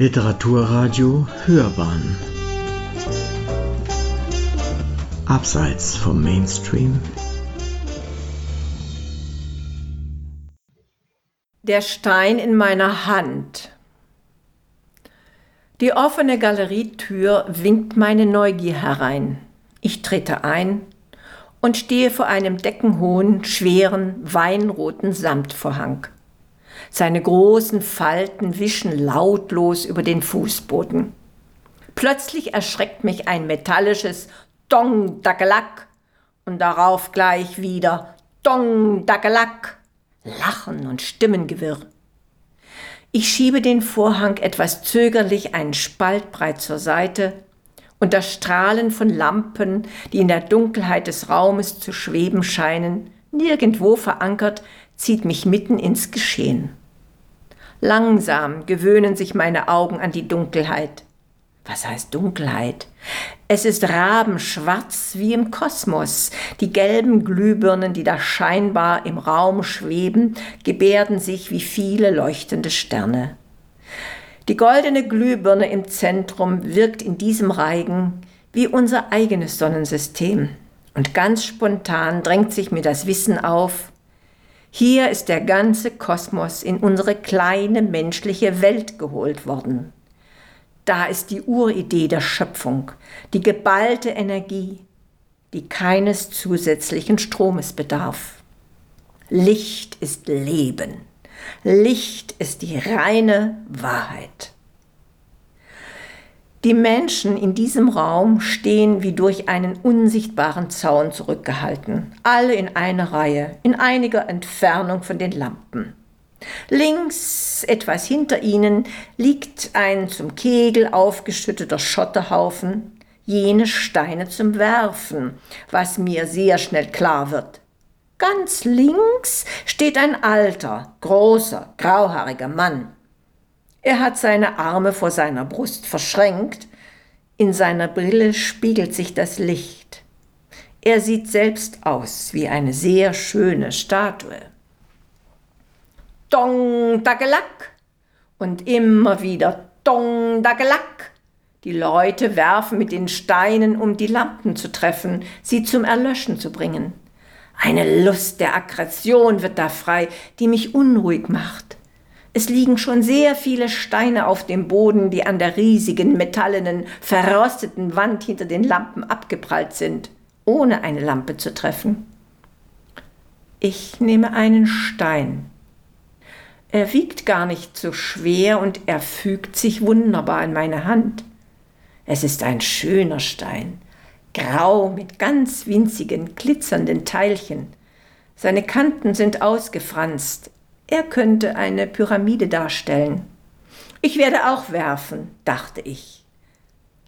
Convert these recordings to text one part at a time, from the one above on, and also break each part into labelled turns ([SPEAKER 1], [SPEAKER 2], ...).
[SPEAKER 1] Literaturradio Hörbahn Abseits vom Mainstream
[SPEAKER 2] Der Stein in meiner Hand Die offene Galerietür winkt meine Neugier herein. Ich trete ein und stehe vor einem deckenhohen, schweren, weinroten Samtvorhang. Seine großen Falten wischen lautlos über den Fußboden. Plötzlich erschreckt mich ein metallisches Dong Dackelak und darauf gleich wieder Dong Dackelak. Lachen und Stimmengewirr. Ich schiebe den Vorhang etwas zögerlich einen Spalt breit zur Seite und das Strahlen von Lampen, die in der Dunkelheit des Raumes zu schweben scheinen, nirgendwo verankert, zieht mich mitten ins Geschehen. Langsam gewöhnen sich meine Augen an die Dunkelheit. Was heißt Dunkelheit? Es ist rabenschwarz wie im Kosmos. Die gelben Glühbirnen, die da scheinbar im Raum schweben, gebärden sich wie viele leuchtende Sterne. Die goldene Glühbirne im Zentrum wirkt in diesem Reigen wie unser eigenes Sonnensystem. Und ganz spontan drängt sich mir das Wissen auf, hier ist der ganze Kosmos in unsere kleine menschliche Welt geholt worden. Da ist die Uridee der Schöpfung, die geballte Energie, die keines zusätzlichen Stromes bedarf. Licht ist Leben. Licht ist die reine Wahrheit. Die Menschen in diesem Raum stehen wie durch einen unsichtbaren Zaun zurückgehalten, alle in einer Reihe, in einiger Entfernung von den Lampen. Links, etwas hinter ihnen, liegt ein zum Kegel aufgeschütteter Schotterhaufen, jene Steine zum Werfen, was mir sehr schnell klar wird. Ganz links steht ein alter, großer, grauhaariger Mann. Er hat seine Arme vor seiner Brust verschränkt, in seiner Brille spiegelt sich das Licht. Er sieht selbst aus wie eine sehr schöne Statue. Dong, Dagelack! Und immer wieder Dong, Dagelack! Die Leute werfen mit den Steinen, um die Lampen zu treffen, sie zum Erlöschen zu bringen. Eine Lust der Aggression wird da frei, die mich unruhig macht. Es liegen schon sehr viele Steine auf dem Boden, die an der riesigen, metallenen, verrosteten Wand hinter den Lampen abgeprallt sind, ohne eine Lampe zu treffen. Ich nehme einen Stein. Er wiegt gar nicht so schwer und er fügt sich wunderbar in meine Hand. Es ist ein schöner Stein, grau mit ganz winzigen, glitzernden Teilchen. Seine Kanten sind ausgefranst, er könnte eine Pyramide darstellen. Ich werde auch werfen, dachte ich.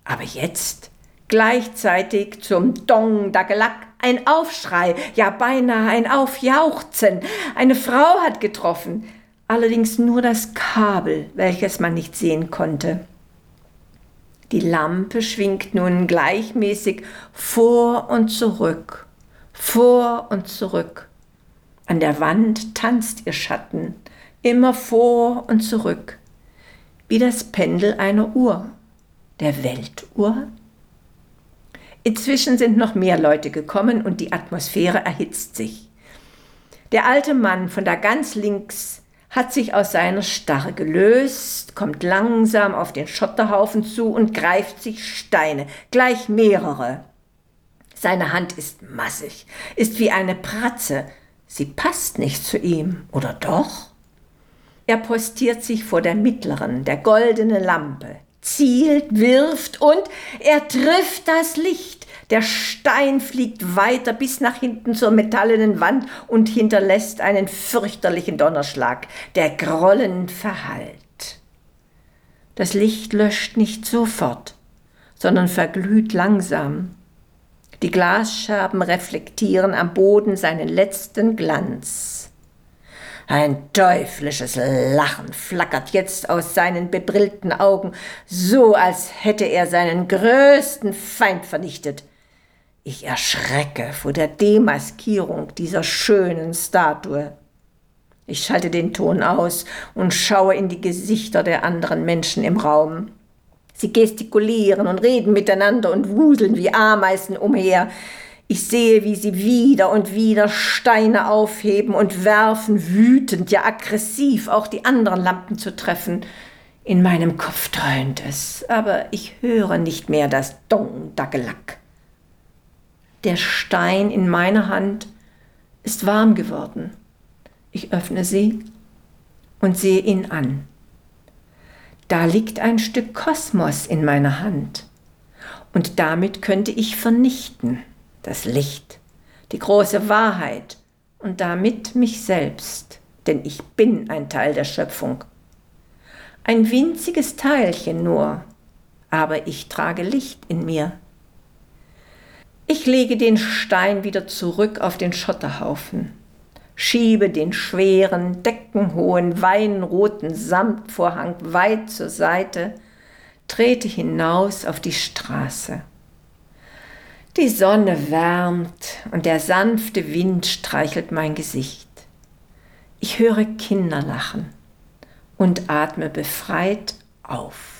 [SPEAKER 2] Aber jetzt, gleichzeitig zum Dong Dagelack, ein Aufschrei, ja beinahe ein Aufjauchzen. Eine Frau hat getroffen, allerdings nur das Kabel, welches man nicht sehen konnte. Die Lampe schwingt nun gleichmäßig vor und zurück, vor und zurück. An der Wand tanzt ihr Schatten, immer vor und zurück, wie das Pendel einer Uhr, der Weltuhr. Inzwischen sind noch mehr Leute gekommen und die Atmosphäre erhitzt sich. Der alte Mann von da ganz links hat sich aus seiner Starre gelöst, kommt langsam auf den Schotterhaufen zu und greift sich Steine, gleich mehrere. Seine Hand ist massig, ist wie eine Pratze, Sie passt nicht zu ihm, oder doch? Er postiert sich vor der mittleren, der goldenen Lampe, zielt, wirft und er trifft das Licht. Der Stein fliegt weiter bis nach hinten zur metallenen Wand und hinterlässt einen fürchterlichen Donnerschlag, der grollend verhallt. Das Licht löscht nicht sofort, sondern verglüht langsam. Die Glasscherben reflektieren am Boden seinen letzten Glanz. Ein teuflisches Lachen flackert jetzt aus seinen bebrillten Augen, so als hätte er seinen größten Feind vernichtet. Ich erschrecke vor der Demaskierung dieser schönen Statue. Ich schalte den Ton aus und schaue in die Gesichter der anderen Menschen im Raum. Sie gestikulieren und reden miteinander und wuseln wie Ameisen umher. Ich sehe, wie sie wieder und wieder Steine aufheben und werfen, wütend, ja aggressiv, auch die anderen Lampen zu treffen. In meinem Kopf dröhnt es, aber ich höre nicht mehr das Dong Daggelack. Der Stein in meiner Hand ist warm geworden. Ich öffne sie und sehe ihn an. Da liegt ein Stück Kosmos in meiner Hand. Und damit könnte ich vernichten das Licht, die große Wahrheit und damit mich selbst, denn ich bin ein Teil der Schöpfung. Ein winziges Teilchen nur, aber ich trage Licht in mir. Ich lege den Stein wieder zurück auf den Schotterhaufen, schiebe den schweren, deckenhohen, weinroten Samtvorhang weit zur Seite, trete hinaus auf die Straße. Die Sonne wärmt und der sanfte Wind streichelt mein Gesicht. Ich höre Kinder lachen und atme befreit auf.